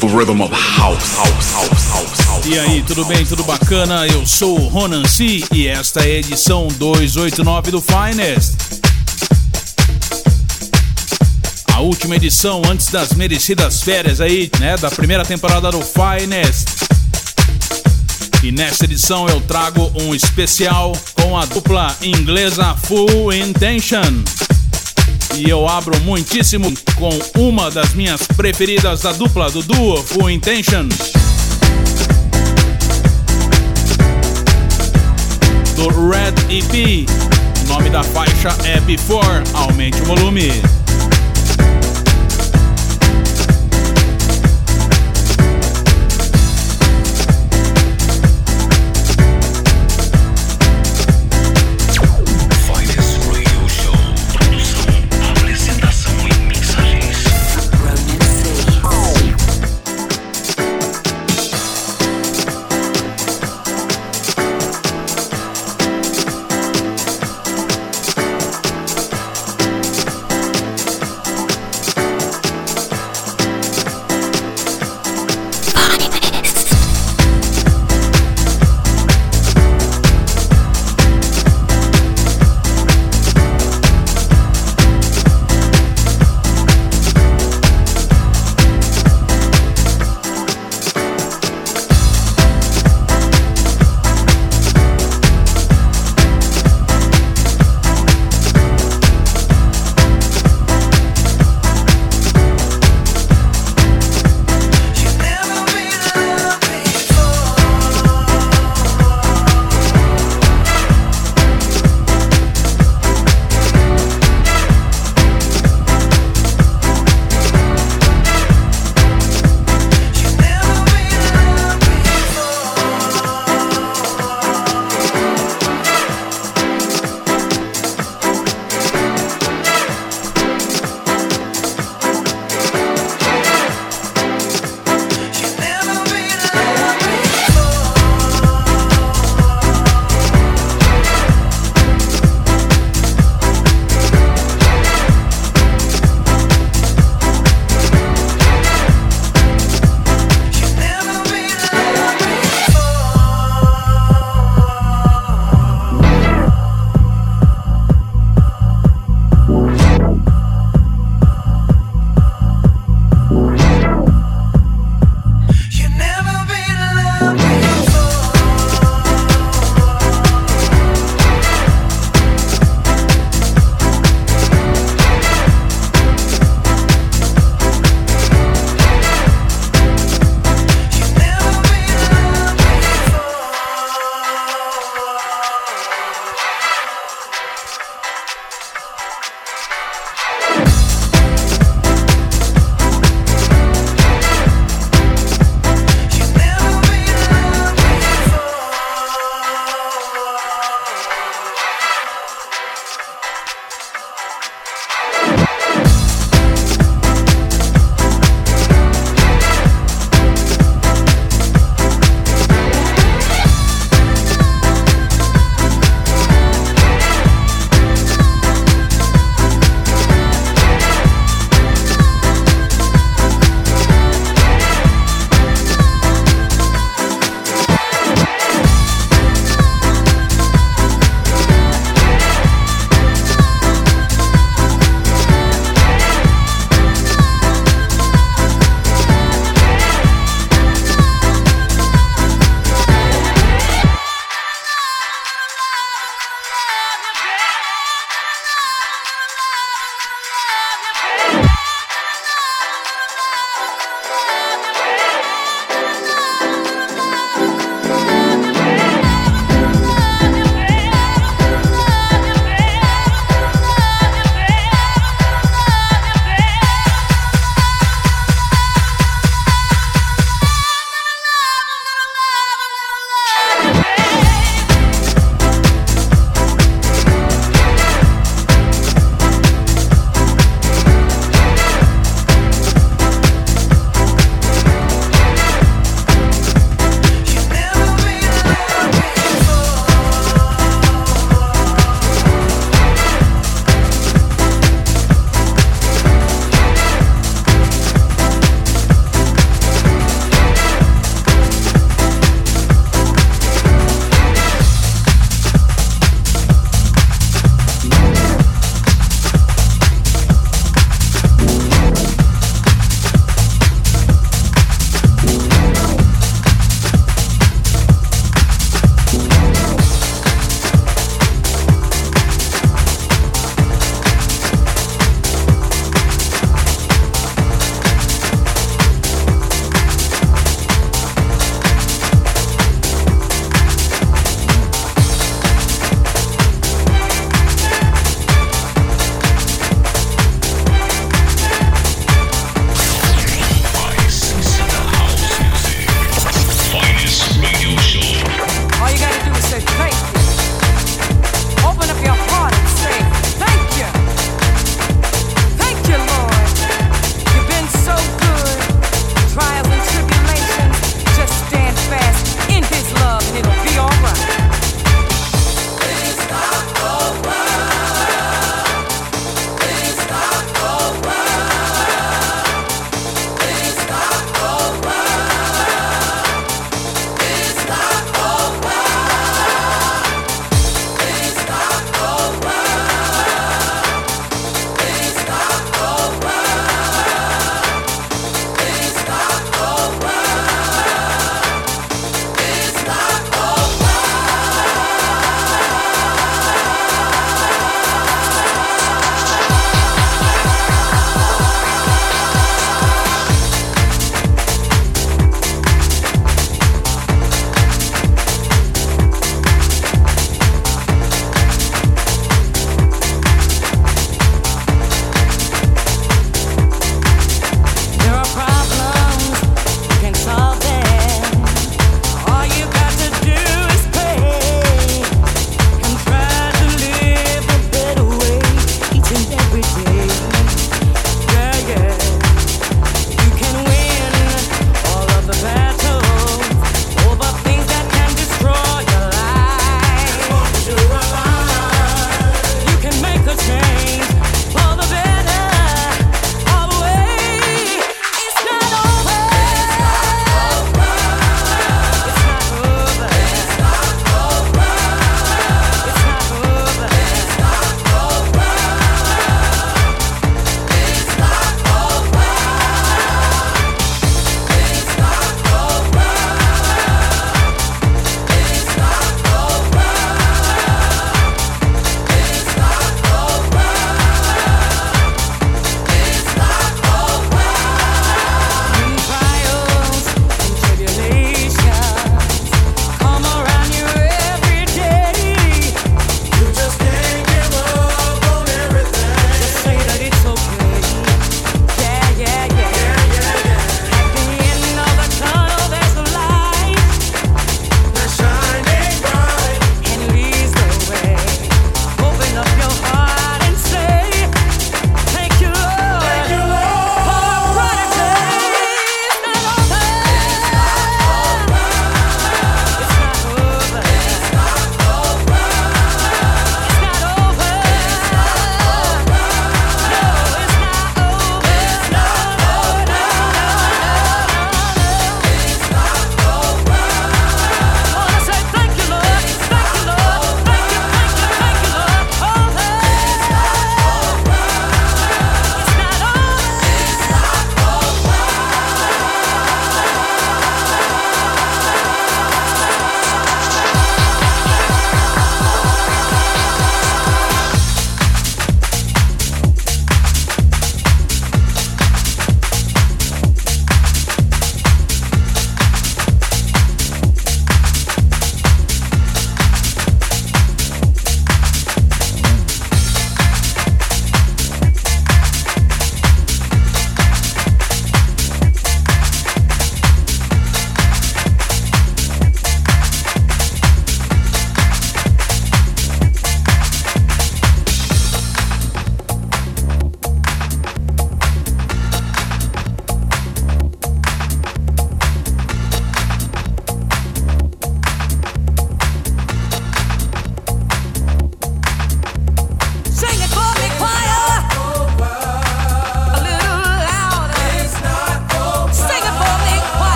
The rhythm of house, house, house, house, house. E aí, tudo bem, tudo bacana? Eu sou o Ronan C e esta é a edição 289 do Finest. A última edição antes das merecidas férias aí, né, da primeira temporada do Finest. E nesta edição eu trago um especial com a dupla inglesa Full Intention. E eu abro muitíssimo com uma das minhas preferidas da dupla do duo Full Intention. Do Red EP. O nome da faixa é Before. Aumente o volume.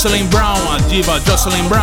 Jocelyn Brown, a diva Jocelyn Brown.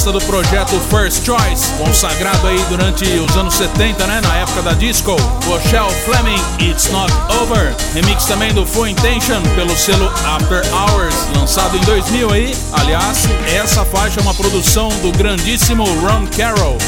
Vocalista do projeto First Choice, consagrado aí durante os anos 70, né? Na época da disco. Rochelle Fleming, It's Not Over. Remix também do Full Intention pelo selo After Hours, lançado em 2000 aí. Aliás, essa faixa é uma produção do grandíssimo Ron Carroll.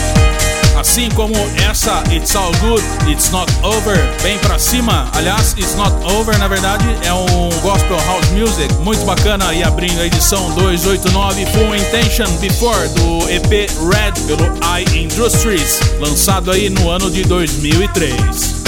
Assim como essa It's All Good, It's Not Over, bem pra cima. Aliás, It's Not Over, na verdade, é um gospel house music muito bacana e abrindo a edição 289 Full Intention Before do EP Red pelo I Industries, lançado aí no ano de 2003.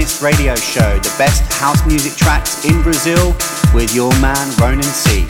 Finest radio show, the best house music tracks in Brazil, with your man Ronan C.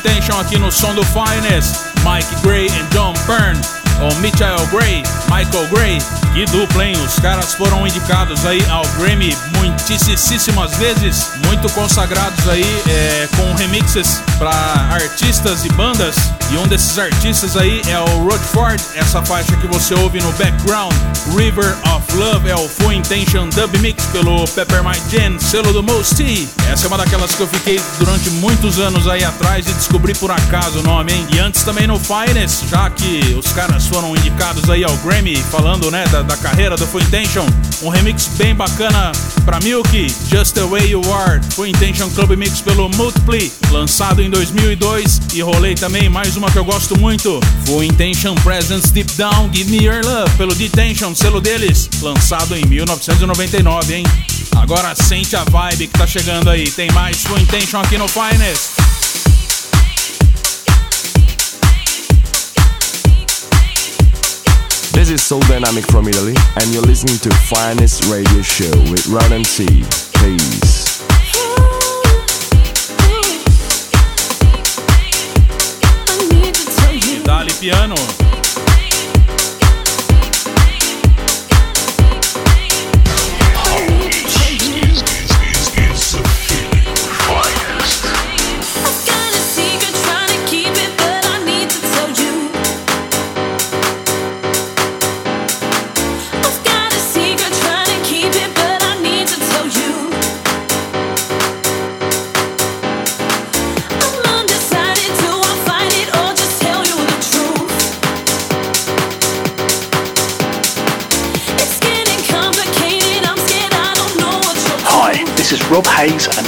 Intention aqui no som do Finest. Mike Gray e John Byrne, ou Mitchell Gray, Michael Gray. Que dupla, hein? Os caras foram indicados aí ao Grammy muitíssimas vezes, muito consagrados aí é, com remixes para artistas e bandas. E um desses artistas aí é o Rod Ford, essa faixa que você ouve no background, River of Love, é o Full Intention Dub Mix pelo Peppermint Gen, selo do Most T. Essa é uma daquelas que eu fiquei durante muitos anos aí atrás e descobri por acaso o nome, hein? E antes também no Finest, já que os caras foram indicados aí ao Grammy, falando, né, da, da carreira do Full Intention, um remix bem bacana pra Milk, Just the Way You Are, Full Intention Club Mix pelo Multiply, lançado em 2002, e rolei também mais uma que eu gosto muito, Full Intention Presence Deep Down, Give Me Your Love, pelo Detention, selo deles, lançado em 1999, hein? Agora sente a vibe que tá chegando aí, tem mais Full Intention aqui no Finest. This is Soul Dynamic from Italy, and you're listening to Finest Radio Show with Ron MC. Peace. Dali piano.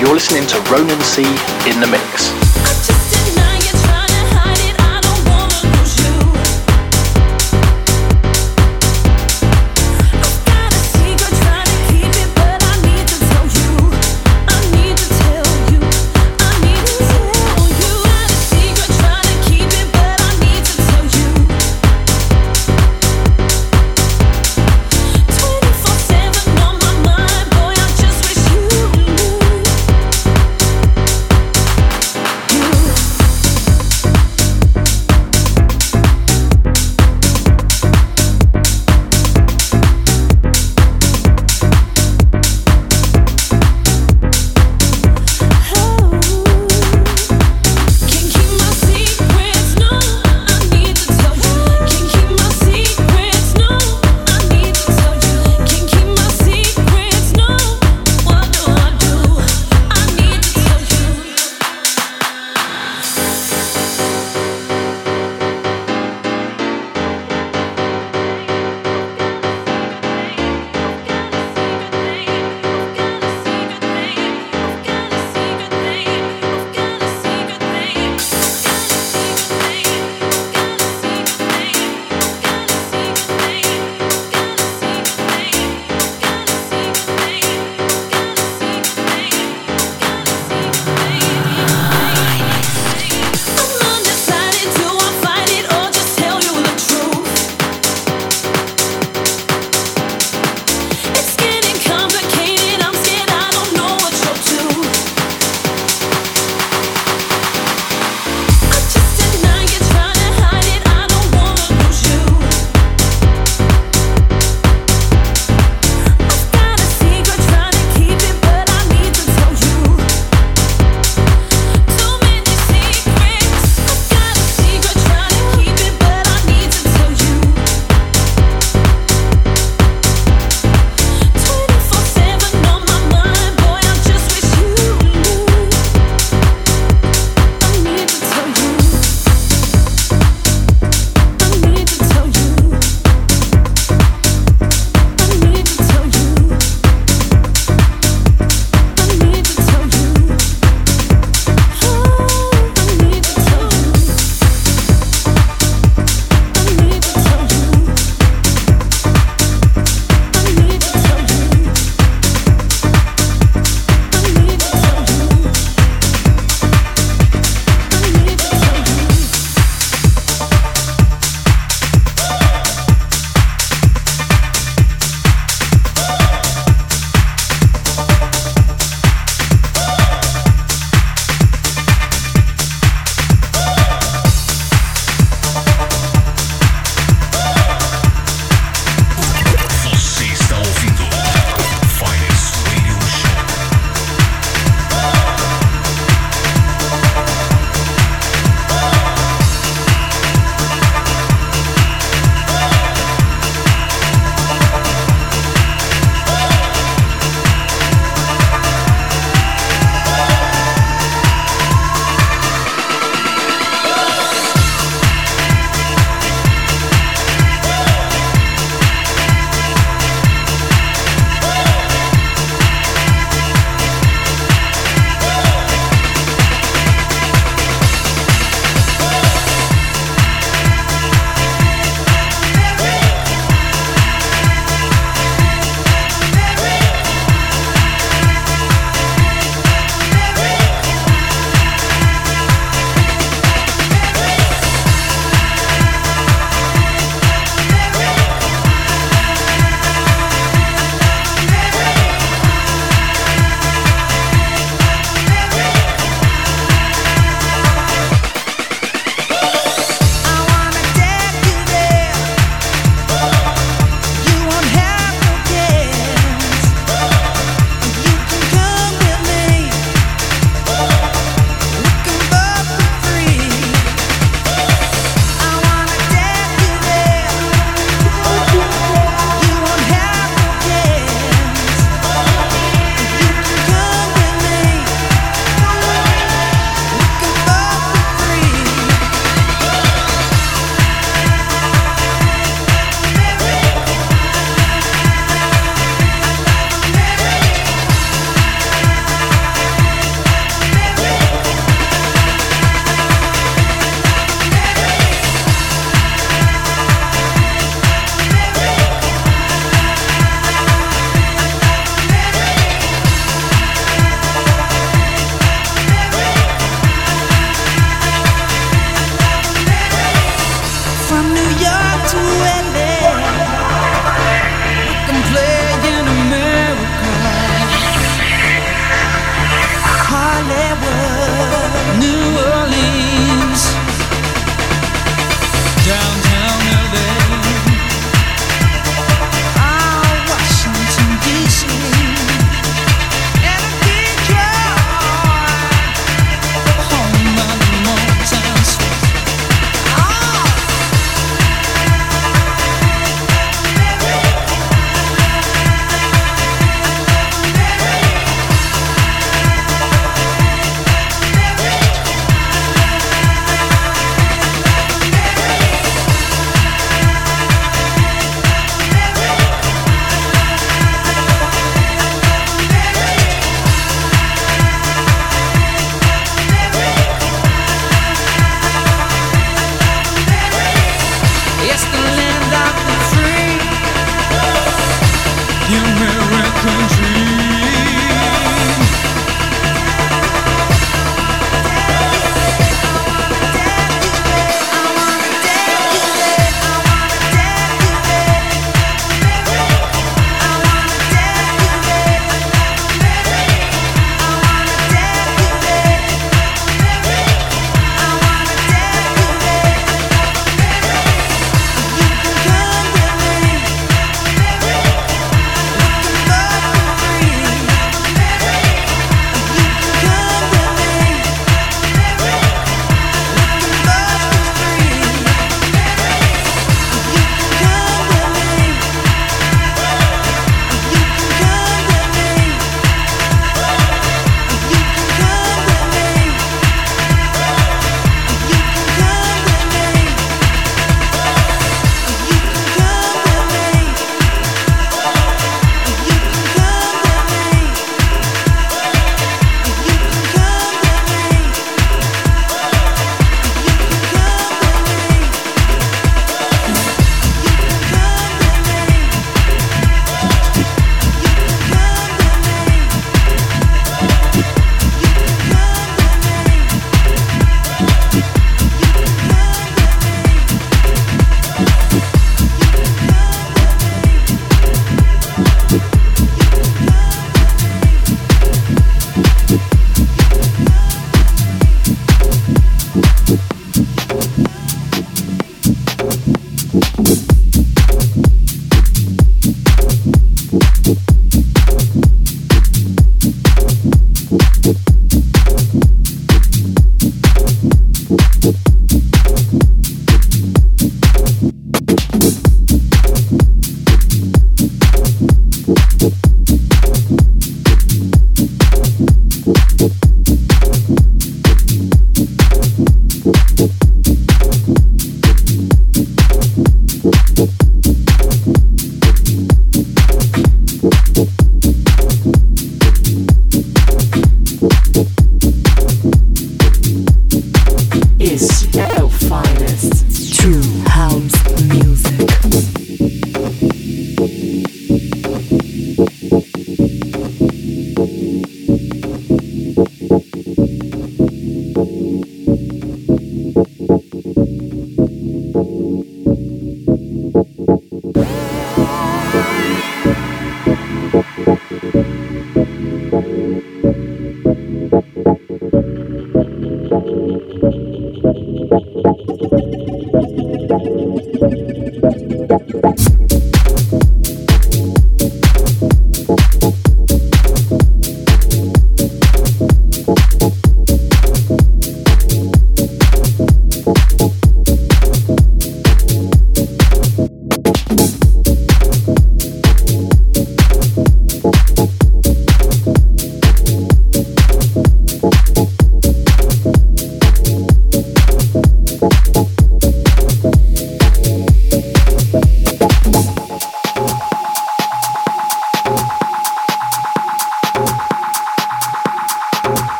You're listening to Ronan C in the Mix.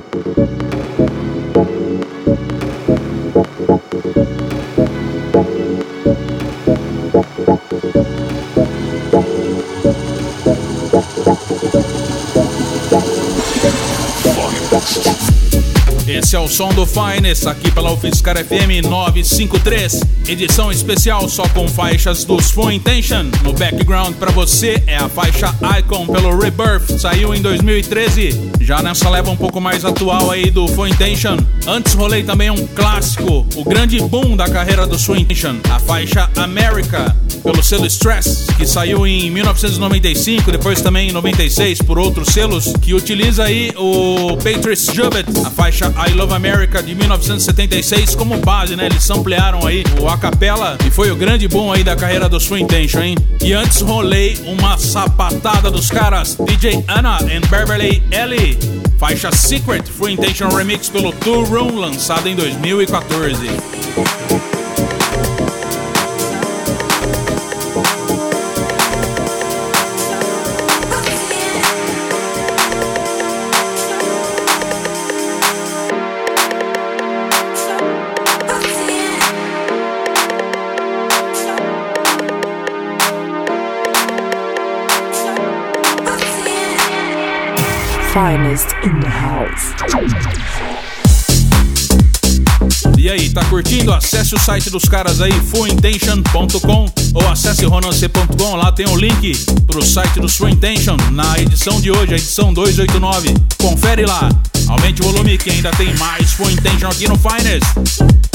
Thank you. É o som do Finest, aqui pela UFSCar FM 953. Edição especial só com faixas dos Full Intention. No background para você é a faixa Icon pelo Rebirth, saiu em 2013. Já nessa leva um pouco mais atual aí do Full Intention. Antes rolei também um clássico, o grande boom da carreira do Full Intention, a faixa America pelo selo Stress, que saiu em 1995, depois também em 96 por outros selos, que utiliza aí o Patrice Jubbett, a faixa I Love America de 1976 como base, né? Eles ampliaram aí o acapella e foi o grande boom aí da carreira do Swing Tension, hein? E antes rolei uma sapatada dos caras DJ Anna and Beverly Ellie, faixa Secret Free Intention Remix pelo Two Room, lançada em 2014. Finest in the house. E aí, tá curtindo? Acesse o site dos caras aí, fullintention.com ou acesse ronance.com, lá tem o um link pro site do Full Intention na edição de hoje, a edição 289. Confere lá, aumente o volume que ainda tem mais Full Intention aqui no Finest.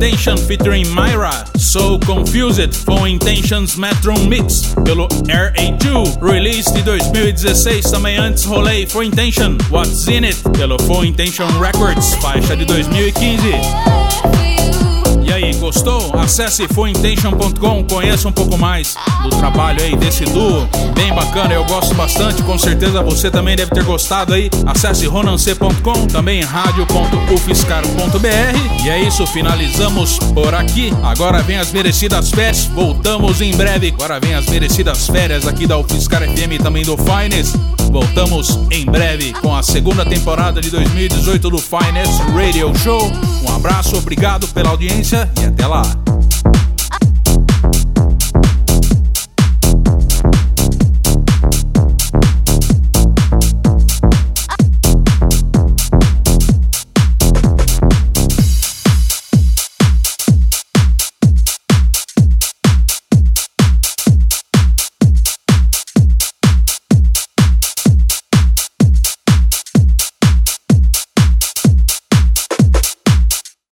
Intention featuring Myra, So Confused Full Intentions Metro Mix pelo RA2, release de 2016 também antes rolei Full Intention. What's In It? Pelo Full Intention Records, faixa de 2015. Gostou? Acesse fuintention.com, conheça um pouco mais do trabalho aí desse duo. Bem bacana, eu gosto bastante, com certeza você também deve ter gostado aí. Acesse ronance.com, também rádio.ufscar.br. E é isso, finalizamos por aqui. Agora vem as merecidas férias, voltamos em breve. Agora vem as merecidas férias aqui da UFSCar FM e também do Finest. Voltamos em breve com a segunda temporada de 2018 do Finest Radio Show. Um abraço, obrigado pela audiência e até lá.